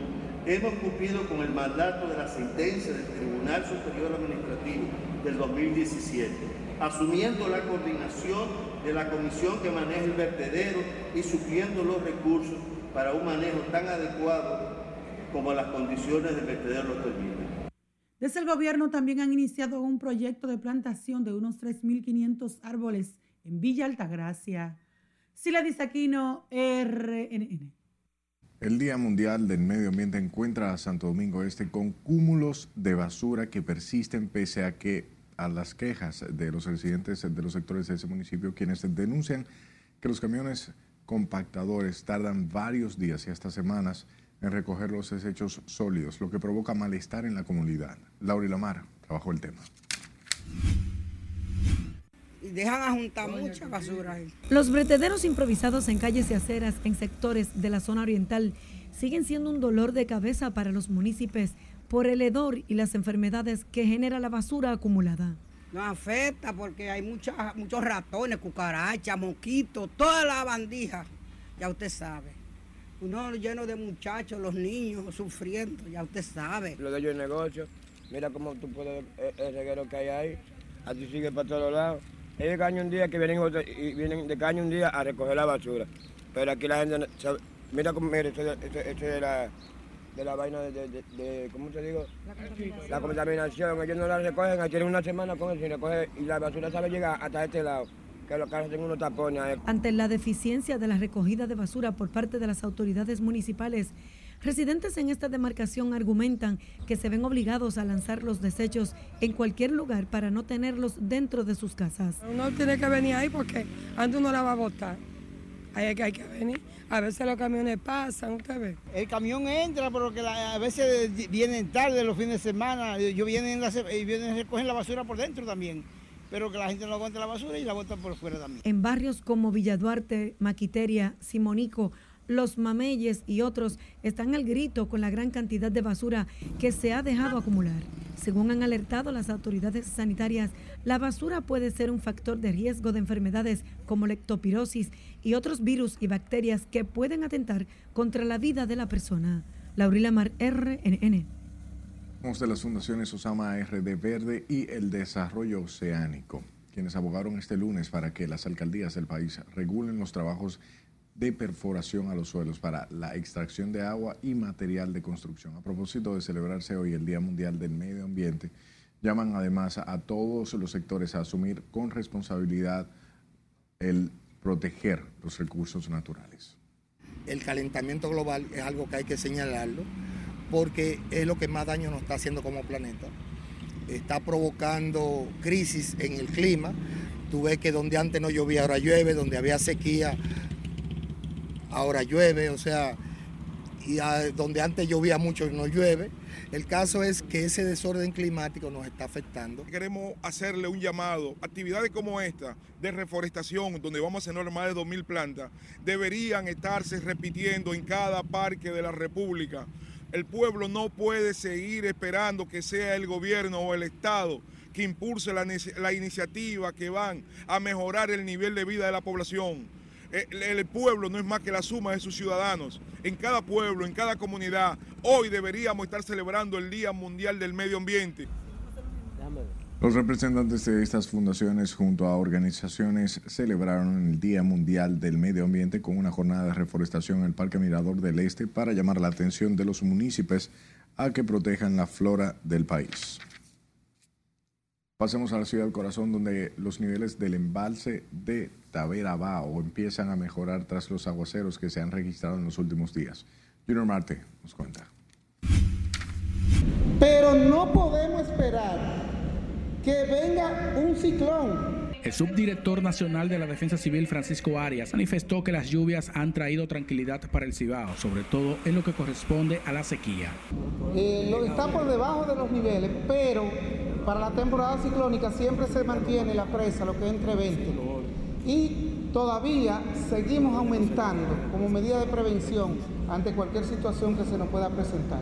hemos cumplido con el mandato de la sentencia del Tribunal Superior Administrativo del 2017, asumiendo la coordinación de la comisión que maneja el vertedero y supliendo los recursos para un manejo tan adecuado como las condiciones del vertedero lo. Desde el gobierno también han iniciado un proyecto de plantación de unos 3.500 árboles en Villa Altagracia. Sila Disaquino, RNN. El Día Mundial del Medio Ambiente encuentra a Santo Domingo Este con cúmulos de basura que persisten pese a que a las quejas de los residentes de los sectores de ese municipio, quienes denuncian que los camiones compactadores tardan varios días y hasta semanas en recoger los desechos sólidos, lo que provoca malestar en la comunidad. Laura Lamar trabajó el tema. Y dejan a juntar mucha basura ahí. Los bretederos improvisados en calles y aceras en sectores de la zona oriental siguen siendo un dolor de cabeza para los municipios por el hedor y las enfermedades que genera la basura acumulada. Nos afecta porque hay muchos ratones, cucarachas, mosquitos, toda la bandija, ya usted sabe. Uno lleno de muchachos, los niños sufriendo, ya usted sabe. Lo de yo el negocio, mira cómo tú puedes ver el reguero que hay ahí, así sigue para todos lados. De caño un día que vienen, y vienen de caño un día a recoger la basura. Pero aquí la gente, mira cómo, mira, esto, esto, es la de la vaina de, de, ¿cómo te digo? La contaminación. Ellos no la recogen, aquí tienen una semana con eso y recogen y la basura sabe llegar hasta este lado. Que los carros tienen unos tapones. Ante la deficiencia de la recogida de basura por parte de las autoridades municipales, residentes en esta demarcación argumentan que se ven obligados a lanzar los desechos en cualquier lugar para no tenerlos dentro de sus casas. Uno tiene que venir ahí porque antes uno la va a botar Ahí es que hay que venir. A veces los camiones pasan, usted ve. El camión entra, pero que a veces vienen tarde los fines de semana. Yo vienen, y vienen a recoger la basura por dentro también. Pero que la gente no aguante la basura y la bota por fuera también. En barrios como Villa Duarte, Maquiteria, Simonico, los mameyes y otros están al grito con la gran cantidad de basura que se ha dejado acumular. Según han alertado las autoridades sanitarias, la basura puede ser un factor de riesgo de enfermedades como lectopirosis y otros virus y bacterias que pueden atentar contra la vida de la persona. Laurila Mar, RNN. De las fundaciones Osama RD Verde y el Desarrollo Oceánico, quienes abogaron este lunes para que las alcaldías del país regulen los trabajos de perforación a los suelos para la extracción de agua y material de construcción. A propósito de celebrarse hoy el Día Mundial del Medio Ambiente, llaman además a todos los sectores a asumir con responsabilidad el proteger los recursos naturales. El calentamiento global es algo que hay que señalarlo porque es lo que más daño nos está haciendo como planeta. Está provocando crisis en el clima. Tú ves que donde antes no llovía ahora llueve, donde había sequía ahora llueve, o sea, y donde antes llovía mucho no llueve. El caso es que ese desorden climático nos está afectando. Queremos hacerle un llamado. Actividades como esta de reforestación, donde vamos a hacer más de 2.000 plantas, deberían estarse repitiendo en cada parque de la República. El pueblo no puede seguir esperando que sea el gobierno o el Estado que impulse la, iniciativa que van a mejorar el nivel de vida de la población el, pueblo no es más que la suma de sus ciudadanos. En cada pueblo, en cada comunidad, hoy deberíamos estar celebrando el Día Mundial del Medio Ambiente. Los representantes de estas fundaciones junto a organizaciones celebraron el Día Mundial del Medio Ambiente con una jornada de reforestación en el Parque Mirador del Este para llamar la atención de los municipios a que protejan la flora del país. Pasemos a la ciudad del corazón, donde los niveles del embalse de Tavera Bao empiezan a mejorar tras los aguaceros que se han registrado en los últimos días. Junior Marte nos cuenta. Pero no podemos esperar que venga un ciclón el subdirector nacional de la Defensa Civil, Francisco Arias, manifestó que las lluvias han traído tranquilidad para el Cibao, sobre todo en lo que corresponde a la sequía. Eh, lo está por debajo de los niveles, pero para la temporada ciclónica siempre se mantiene la presa, lo que es entre 20. Y todavía seguimos aumentando como medida de prevención ante cualquier situación que se nos pueda presentar.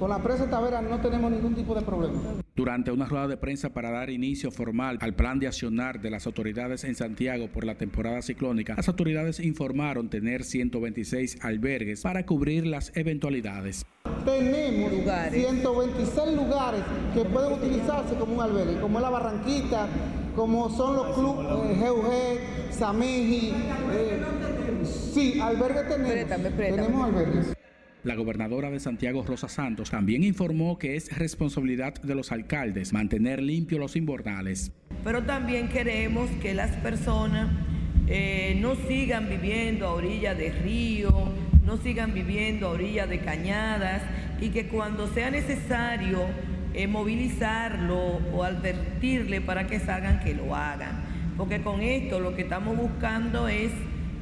Con la presa Tavera no tenemos ningún tipo de problema. Durante una rueda de prensa para dar inicio formal al plan de accionar de las autoridades en Santiago por la temporada ciclónica, las autoridades informaron tener 126 albergues para cubrir las eventualidades. Tenemos 126 lugares que pueden utilizarse como un albergue, como es la Barranquita, como son los clubes eh, GUG, eh, sí, albergues tenemos. Tenemos albergues. La gobernadora de Santiago, Rosa Santos, también informó que es responsabilidad de los alcaldes mantener limpios los invernales. Pero también queremos que las personas eh, no sigan viviendo a orilla de río, no sigan viviendo a orilla de cañadas y que cuando sea necesario eh, movilizarlo o advertirle para que salgan, que lo hagan. Porque con esto lo que estamos buscando es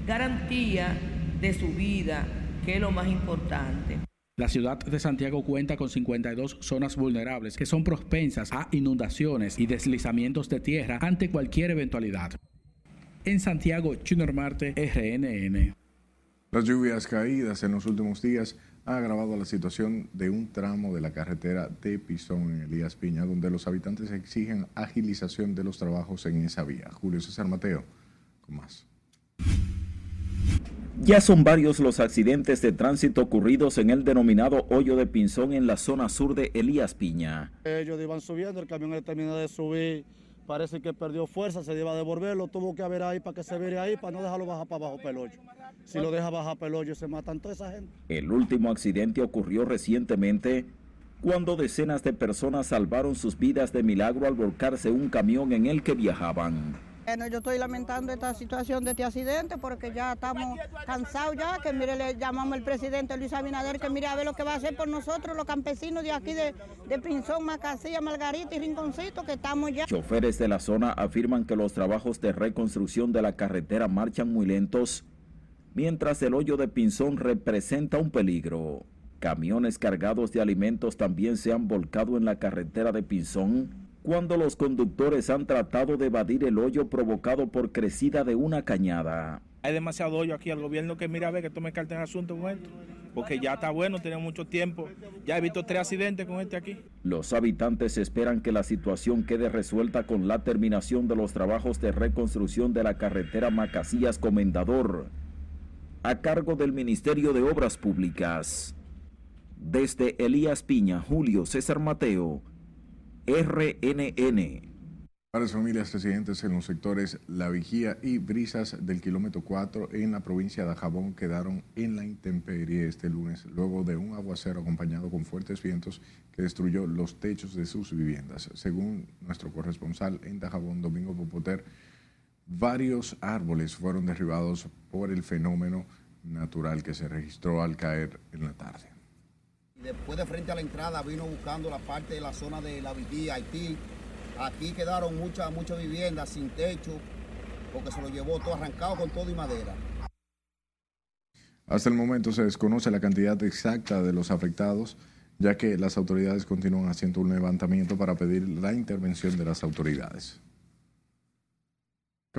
garantía de su vida, que es lo más importante. La ciudad de Santiago cuenta con 52 zonas vulnerables que son propensas a inundaciones y deslizamientos de tierra ante cualquier eventualidad. En Santiago, Junior Marte, RNN. Las lluvias caídas en los últimos días han agravado la situación de un tramo de la carretera de Pisón en Elías Piña, donde los habitantes exigen agilización de los trabajos en esa vía. Julio César Mateo, con más. Ya son varios los accidentes de tránsito ocurridos en el denominado hoyo de Pinzón en la zona sur de Elías Piña. Ellos iban subiendo, el camión terminó de subir, parece que perdió fuerza, se iba a devolverlo, tuvo que haber ahí para que se viera ahí, para no dejarlo bajar para abajo pelollo. Si lo deja bajar pelollo, se matan toda esa gente. El último accidente ocurrió recientemente cuando decenas de personas salvaron sus vidas de milagro al volcarse un camión en el que viajaban. Bueno, yo estoy lamentando esta situación de este accidente porque ya estamos cansados ya, que mire, le llamamos al presidente Luis Abinader que mire a ver lo que va a hacer por nosotros, los campesinos de aquí de, de Pinzón, Macasilla, Margarita y Rinconcito, que estamos ya. Choferes de la zona afirman que los trabajos de reconstrucción de la carretera marchan muy lentos mientras el hoyo de Pinzón representa un peligro. Camiones cargados de alimentos también se han volcado en la carretera de Pinzón cuando los conductores han tratado de evadir el hoyo provocado por crecida de una cañada. Hay demasiado hoyo aquí al gobierno que mira a ver que tome carta en asunto con esto, porque ya está bueno, tiene mucho tiempo. Ya he visto tres accidentes con este aquí. Los habitantes esperan que la situación quede resuelta con la terminación de los trabajos de reconstrucción de la carretera Macasías Comendador, a cargo del Ministerio de Obras Públicas. Desde Elías Piña, Julio César Mateo, RNN. Varias familias residentes en los sectores La Vigía y Brisas del kilómetro 4 en la provincia de Jabón quedaron en la intemperie este lunes luego de un aguacero acompañado con fuertes vientos que destruyó los techos de sus viviendas. Según nuestro corresponsal en Dajabón, Domingo Popoter, varios árboles fueron derribados por el fenómeno natural que se registró al caer en la tarde. Después de frente a la entrada vino buscando la parte de la zona de La Vigía, Haití, Aquí quedaron muchas, muchas viviendas sin techo, porque se lo llevó todo arrancado con todo y madera. Hasta el momento se desconoce la cantidad exacta de los afectados, ya que las autoridades continúan haciendo un levantamiento para pedir la intervención de las autoridades.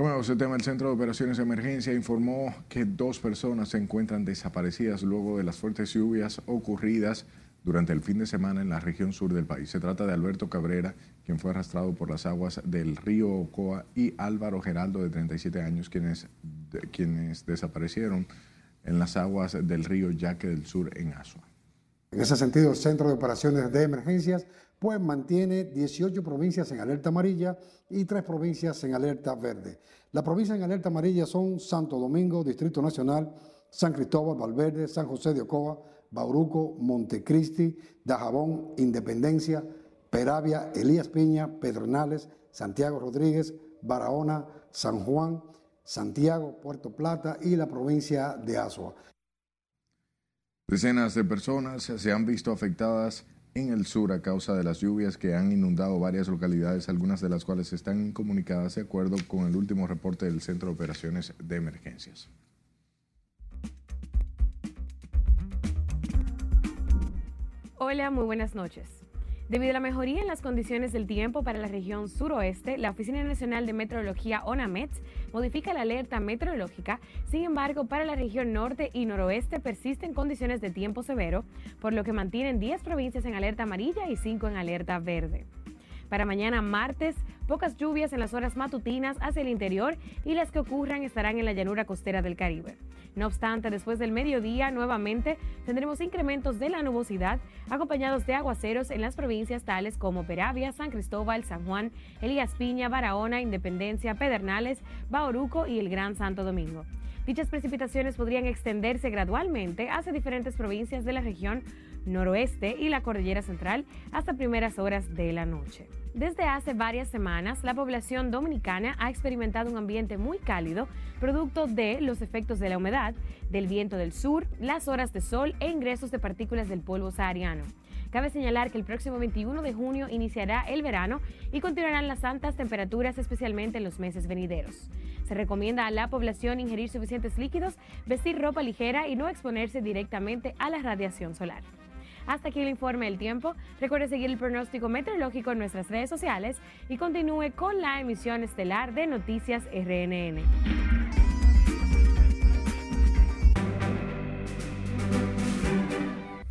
Como el tema, el Centro de Operaciones de Emergencia informó que dos personas se encuentran desaparecidas luego de las fuertes lluvias ocurridas durante el fin de semana en la región sur del país. Se trata de Alberto Cabrera, quien fue arrastrado por las aguas del río Ocoa, y Álvaro Geraldo, de 37 años, quienes, quienes desaparecieron en las aguas del río Yaque del Sur en Asua. En ese sentido, el Centro de Operaciones de Emergencias pues mantiene 18 provincias en alerta amarilla y 3 provincias en alerta verde. Las provincias en alerta amarilla son Santo Domingo, Distrito Nacional, San Cristóbal, Valverde, San José de Ocoa, Bauruco, Montecristi, Dajabón, Independencia, Peravia, Elías Piña, Pedronales, Santiago Rodríguez, Barahona, San Juan, Santiago, Puerto Plata y la provincia de Azua. Decenas de personas se han visto afectadas en el sur a causa de las lluvias que han inundado varias localidades, algunas de las cuales están incomunicadas de acuerdo con el último reporte del Centro de Operaciones de Emergencias. Hola, muy buenas noches. Debido a la mejoría en las condiciones del tiempo para la región suroeste, la Oficina Nacional de Meteorología ONAMET modifica la alerta meteorológica. Sin embargo, para la región norte y noroeste persisten condiciones de tiempo severo, por lo que mantienen 10 provincias en alerta amarilla y 5 en alerta verde. Para mañana martes, pocas lluvias en las horas matutinas hacia el interior y las que ocurran estarán en la llanura costera del Caribe. No obstante, después del mediodía nuevamente tendremos incrementos de la nubosidad acompañados de aguaceros en las provincias tales como Peravia, San Cristóbal, San Juan, Elías Piña, Barahona, Independencia, Pedernales, Bauruco y el Gran Santo Domingo. Dichas precipitaciones podrían extenderse gradualmente hacia diferentes provincias de la región noroeste y la cordillera central hasta primeras horas de la noche. Desde hace varias semanas, la población dominicana ha experimentado un ambiente muy cálido, producto de los efectos de la humedad, del viento del sur, las horas de sol e ingresos de partículas del polvo sahariano. Cabe señalar que el próximo 21 de junio iniciará el verano y continuarán las altas temperaturas, especialmente en los meses venideros. Se recomienda a la población ingerir suficientes líquidos, vestir ropa ligera y no exponerse directamente a la radiación solar. Hasta aquí el informe del tiempo. Recuerde seguir el pronóstico meteorológico en nuestras redes sociales y continúe con la emisión estelar de Noticias RNN.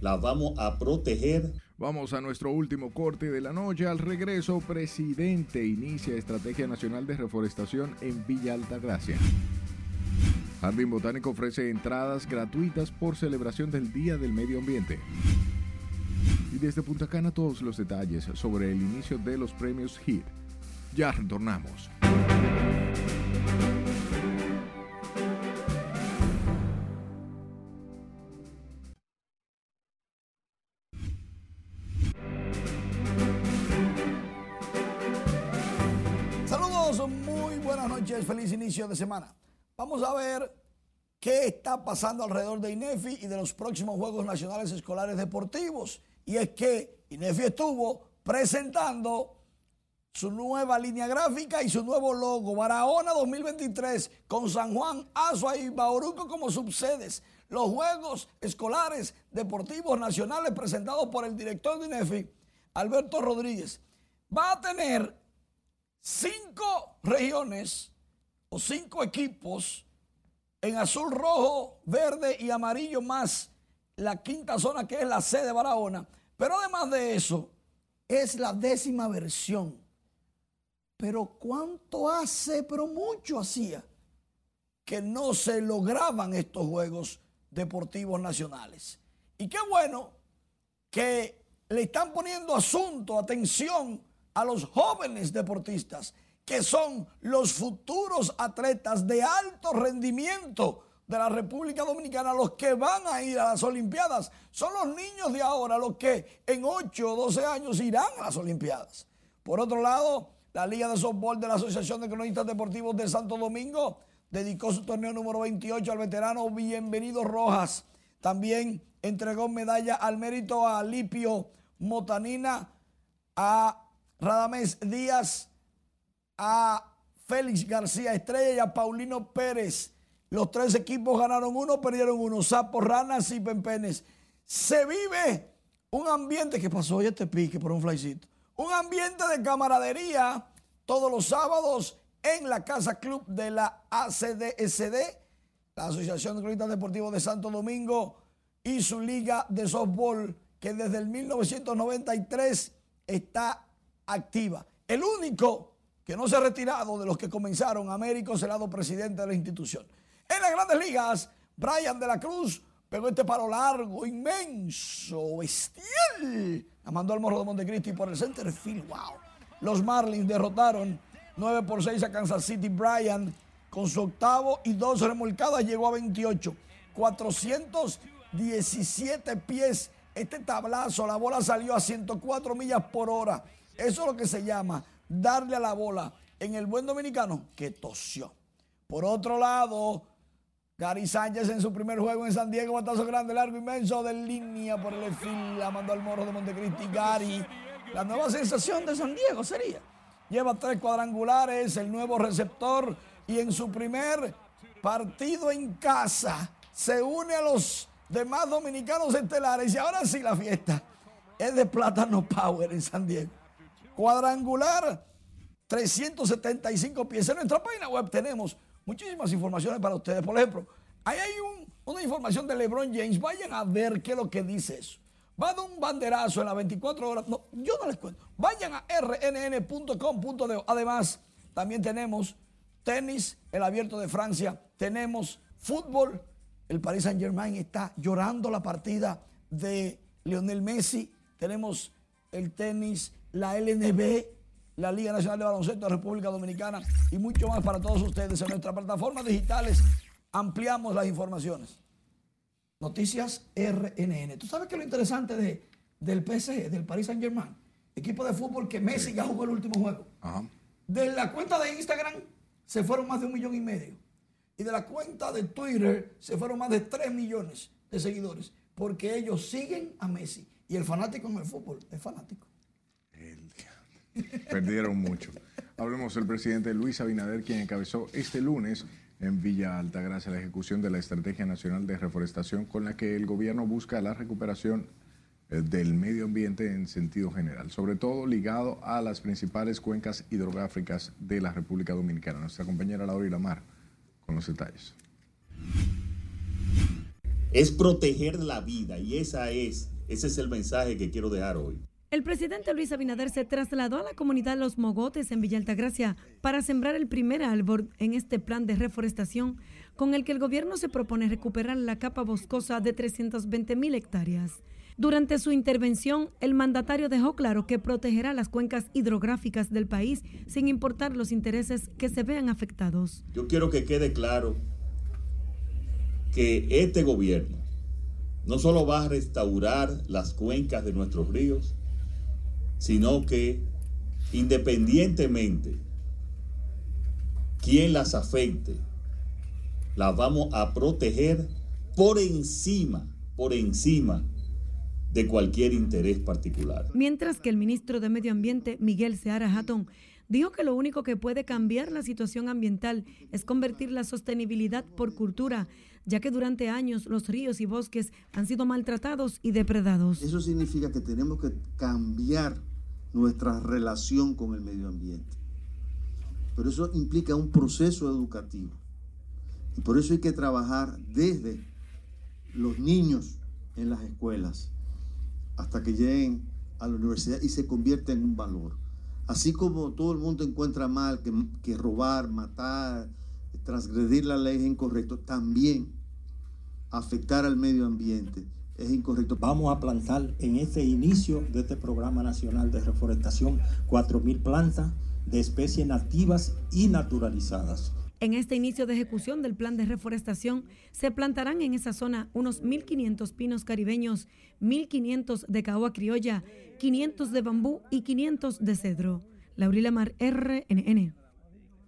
La vamos a proteger. Vamos a nuestro último corte de la noche. Al regreso, presidente inicia Estrategia Nacional de Reforestación en Villa Altagracia. Jardín Botánico ofrece entradas gratuitas por celebración del Día del Medio Ambiente. Y desde Punta Cana todos los detalles sobre el inicio de los premios HIT. Ya retornamos. Saludos, muy buenas noches, feliz inicio de semana. Vamos a ver qué está pasando alrededor de INEFI y de los próximos Juegos Nacionales Escolares Deportivos. Y es que INEFI estuvo presentando su nueva línea gráfica y su nuevo logo. Barahona 2023 con San Juan, Azua y Bauruco como subsedes. Los Juegos Escolares Deportivos Nacionales presentados por el director de INEFI, Alberto Rodríguez. Va a tener cinco regiones o cinco equipos en azul, rojo, verde y amarillo más la quinta zona que es la sede de Barahona. Pero además de eso, es la décima versión. Pero ¿cuánto hace? Pero mucho hacía que no se lograban estos Juegos Deportivos Nacionales. Y qué bueno que le están poniendo asunto, atención a los jóvenes deportistas, que son los futuros atletas de alto rendimiento de la República Dominicana, los que van a ir a las Olimpiadas. Son los niños de ahora los que en 8 o 12 años irán a las Olimpiadas. Por otro lado, la Liga de Softball de la Asociación de Cronistas Deportivos de Santo Domingo dedicó su torneo número 28 al veterano Bienvenido Rojas. También entregó medalla al mérito a Lipio Motanina, a Radamés Díaz, a Félix García Estrella y a Paulino Pérez. Los tres equipos ganaron uno, perdieron uno. Sapos, ranas y pempenes. Se vive un ambiente que pasó hoy este pique por un flycito. Un ambiente de camaradería todos los sábados en la Casa Club de la ACDSD, la Asociación de Cronistas Deportivos de Santo Domingo y su liga de softball que desde el 1993 está activa. El único que no se ha retirado de los que comenzaron, Américo Celado, presidente de la institución. En las grandes ligas, Brian de la Cruz pegó este paro largo, inmenso, bestial. La mandó al morro de Montecristi por el center field. Wow. Los Marlins derrotaron 9 por 6 a Kansas City. Brian con su octavo y dos remolcadas llegó a 28. 417 pies. Este tablazo, la bola salió a 104 millas por hora. Eso es lo que se llama darle a la bola en el buen dominicano que tosió. Por otro lado, Gary Sánchez en su primer juego en San Diego, batazo grande, largo, inmenso de línea por el fil, la mandó al morro de Montecristi. Gary, la nueva sensación de San Diego sería. Lleva tres cuadrangulares, el nuevo receptor y en su primer partido en casa se une a los demás dominicanos estelares y ahora sí la fiesta es de Plátano Power en San Diego. Cuadrangular, 375 pies. En nuestra página web tenemos muchísimas informaciones para ustedes. Por ejemplo, ahí hay una información de LeBron James. Vayan a ver qué es lo que dice eso. Va a dar un banderazo en las 24 horas. No, yo no les cuento. Vayan a rnn.com.de. Además, también tenemos tenis, el abierto de Francia. Tenemos fútbol. El Paris Saint Germain está llorando la partida de Lionel Messi. Tenemos el tenis, la LNB, la Liga Nacional de Baloncesto de República Dominicana y mucho más para todos ustedes. En nuestras plataformas digitales ampliamos las informaciones. Noticias RNN. ¿Tú sabes qué es lo interesante de, del PSG, del Paris Saint Germain? Equipo de fútbol que Messi ya jugó el último juego. De la cuenta de Instagram se fueron más de un millón y medio. Y de la cuenta de Twitter se fueron más de 3 millones de seguidores. Porque ellos siguen a Messi. Y el fanático en el fútbol es fanático. Perdieron mucho. Hablemos del presidente Luis Abinader, quien encabezó este lunes en Villa Altagracia la ejecución de la Estrategia Nacional de Reforestación con la que el gobierno busca la recuperación eh, del medio ambiente en sentido general, sobre todo ligado a las principales cuencas hidrográficas de la República Dominicana. Nuestra compañera Laura Ilamar con los detalles. Es proteger la vida y esa es, ese es el mensaje que quiero dejar hoy. El presidente Luis Abinader se trasladó a la comunidad Los Mogotes en Villa Altagracia para sembrar el primer árbol en este plan de reforestación con el que el gobierno se propone recuperar la capa boscosa de 320 mil hectáreas. Durante su intervención, el mandatario dejó claro que protegerá las cuencas hidrográficas del país sin importar los intereses que se vean afectados. Yo quiero que quede claro que este gobierno no solo va a restaurar las cuencas de nuestros ríos, sino que independientemente quién las afecte, las vamos a proteger por encima, por encima de cualquier interés particular. Mientras que el ministro de Medio Ambiente, Miguel Seara Hatton, dijo que lo único que puede cambiar la situación ambiental es convertir la sostenibilidad por cultura, ya que durante años los ríos y bosques han sido maltratados y depredados. Eso significa que tenemos que cambiar nuestra relación con el medio ambiente. Pero eso implica un proceso educativo. Y por eso hay que trabajar desde los niños en las escuelas hasta que lleguen a la universidad y se convierta en un valor. Así como todo el mundo encuentra mal que, robar, matar, transgredir la ley es incorrecto, también afectar al medio ambiente es incorrecto. Vamos a plantar en este inicio de este programa nacional de reforestación 4.000 plantas de especies nativas y naturalizadas. En este inicio de ejecución del plan de reforestación, se plantarán en esa zona unos 1.500 pinos caribeños, 1.500 de caoba criolla, 500 de bambú y 500 de cedro. Laurila Mar, RNN.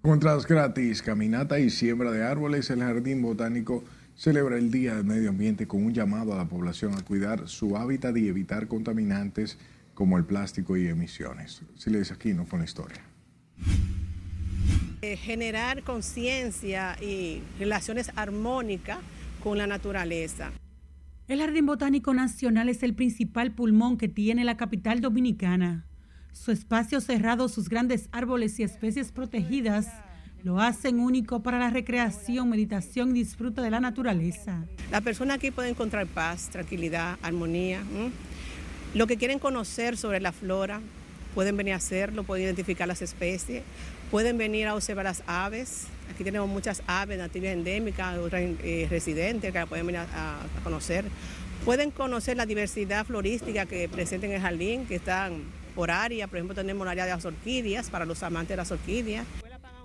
Entradas gratis, caminata y siembra de árboles, el Jardín Botánico celebra el Día del Medio Ambiente con un llamado a la población a cuidar su hábitat y evitar contaminantes como el plástico y emisiones. Siles Aquino con la historia. Eh, generar conciencia y relaciones armónicas con la naturaleza. El Jardín Botánico Nacional es el principal pulmón que tiene la capital dominicana. Su espacio cerrado, sus grandes árboles y especies protegidas lo hacen único para la recreación, meditación y disfrute de la naturaleza. La persona aquí puede encontrar paz, tranquilidad, armonía. Lo que quieren conocer sobre la flora, pueden venir a hacerlo, pueden identificar las especies, pueden venir a observar las aves. Aquí tenemos muchas aves nativas endémicas, otras eh, residentes que pueden venir a, conocer. Pueden conocer la diversidad florística que presenta en el jardín, que están por área. Por ejemplo, tenemos el área de las orquídeas para los amantes de las orquídeas.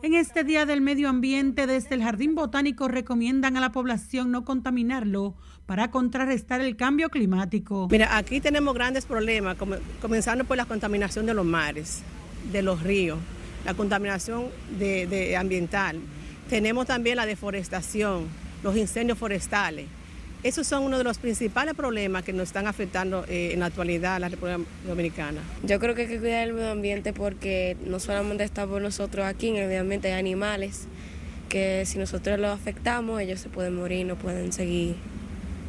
En este Día del Medio Ambiente, desde el Jardín Botánico recomiendan a la población no contaminarlo para contrarrestar el cambio climático. Mira, aquí tenemos grandes problemas, comenzando por la contaminación de los mares, de los ríos, la contaminación ambiental. Tenemos también la deforestación, los incendios forestales. Esos son uno de los principales problemas que nos están afectando eh, en la actualidad a la República Dominicana. Yo creo que hay que cuidar el medio ambiente porque no solamente está por nosotros aquí, en el medio ambiente hay animales que si nosotros los afectamos, ellos se pueden morir, no pueden seguir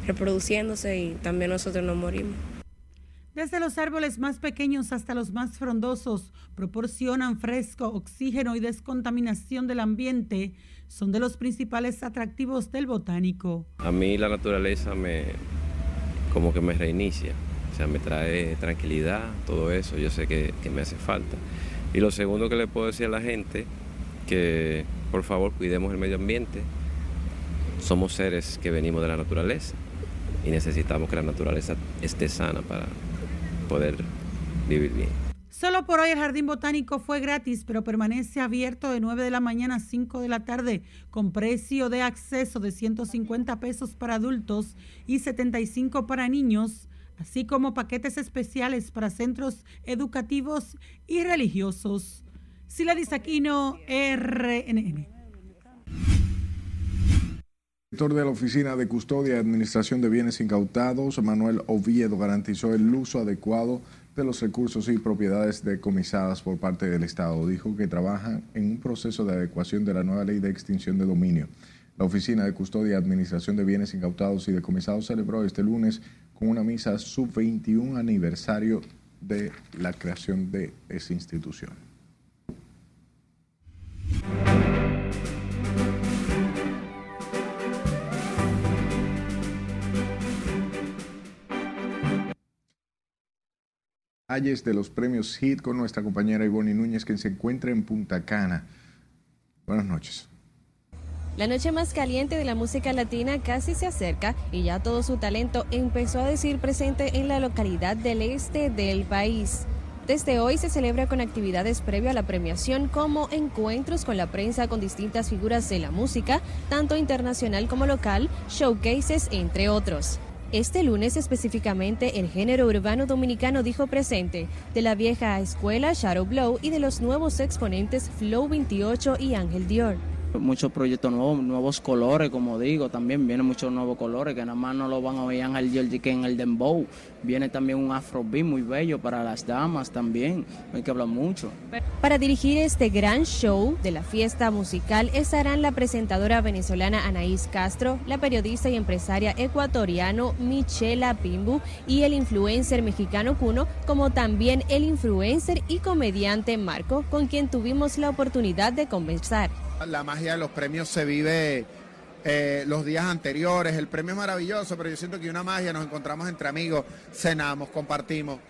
reproduciéndose y también nosotros nos morimos. Desde los árboles más pequeños hasta los más frondosos, proporcionan fresco, oxígeno y descontaminación del ambiente son de los principales atractivos del botánico. A mí la naturaleza me como que me reinicia, o sea, me trae tranquilidad, todo eso, yo sé que, que me hace falta. Y lo segundo que le puedo decir a la gente, que por favor cuidemos el medio ambiente. Somos seres que venimos de la naturaleza y necesitamos que la naturaleza esté sana para poder vivir bien. Solo por hoy el Jardín Botánico fue gratis, pero permanece abierto de 9 de la mañana a 5 de la tarde con precio de acceso de 150 pesos para adultos y 75 para niños, así como paquetes especiales para centros educativos y religiosos. Sila Aquino, RNN. Director de la Oficina de Custodia y Administración de Bienes Incautados, Manuel Oviedo, garantizó el uso adecuado de los recursos y propiedades decomisadas por parte del Estado. Dijo que trabajan en un proceso de adecuación de la nueva ley de extinción de dominio. La Oficina de Custodia y Administración de Bienes Incautados y Decomisados celebró este lunes con una misa sub-21 aniversario de la creación de esa institución. Detalles de los premios HIT con nuestra compañera Ivonne Núñez, que se encuentra en Punta Cana. Buenas noches. La noche más caliente de la música latina casi se acerca y ya todo su talento empezó a decir presente en la localidad del este del país. Desde hoy se celebra con actividades previo a la premiación como encuentros con la prensa con distintas figuras de la música, tanto internacional como local, showcases, entre otros. Este lunes específicamente el género urbano dominicano dijo presente de la vieja escuela Shadow Blow y de los nuevos exponentes Flow 28 y Ángel Dior. Muchos proyectos nuevos, nuevos colores, como digo, también vienen muchos nuevos colores que nada más no lo van a oír en el Georgie que en el Dembow. Viene también un afrobeat muy bello para las damas también, hay que hablar mucho. Para dirigir este gran show de la fiesta musical estarán la presentadora venezolana Anaís Castro, la periodista y empresaria ecuatoriano Michela Pimbu y el influencer mexicano Cuno, como también el influencer y comediante Marco, con quien tuvimos la oportunidad de conversar. La magia de los premios se vive eh, los días anteriores. El premio es maravilloso, pero yo siento que una magia, nos encontramos entre amigos, cenamos, compartimos.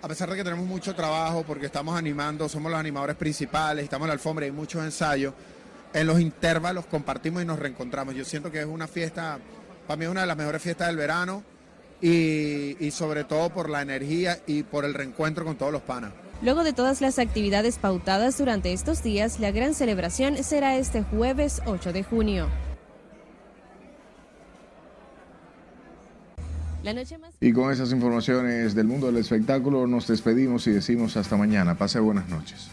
A pesar de que tenemos mucho trabajo, porque estamos animando, somos los animadores principales, estamos en la alfombra y muchos ensayos, en los intervalos compartimos y nos reencontramos. Yo siento que es una fiesta, para mí es una de las mejores fiestas del verano y, y sobre todo por la energía y por el reencuentro con todos los panas. Luego de todas las actividades pautadas durante estos días, la gran celebración será este jueves 8 de junio. Y con esas informaciones del mundo del espectáculo nos despedimos y decimos hasta mañana. Pase buenas noches.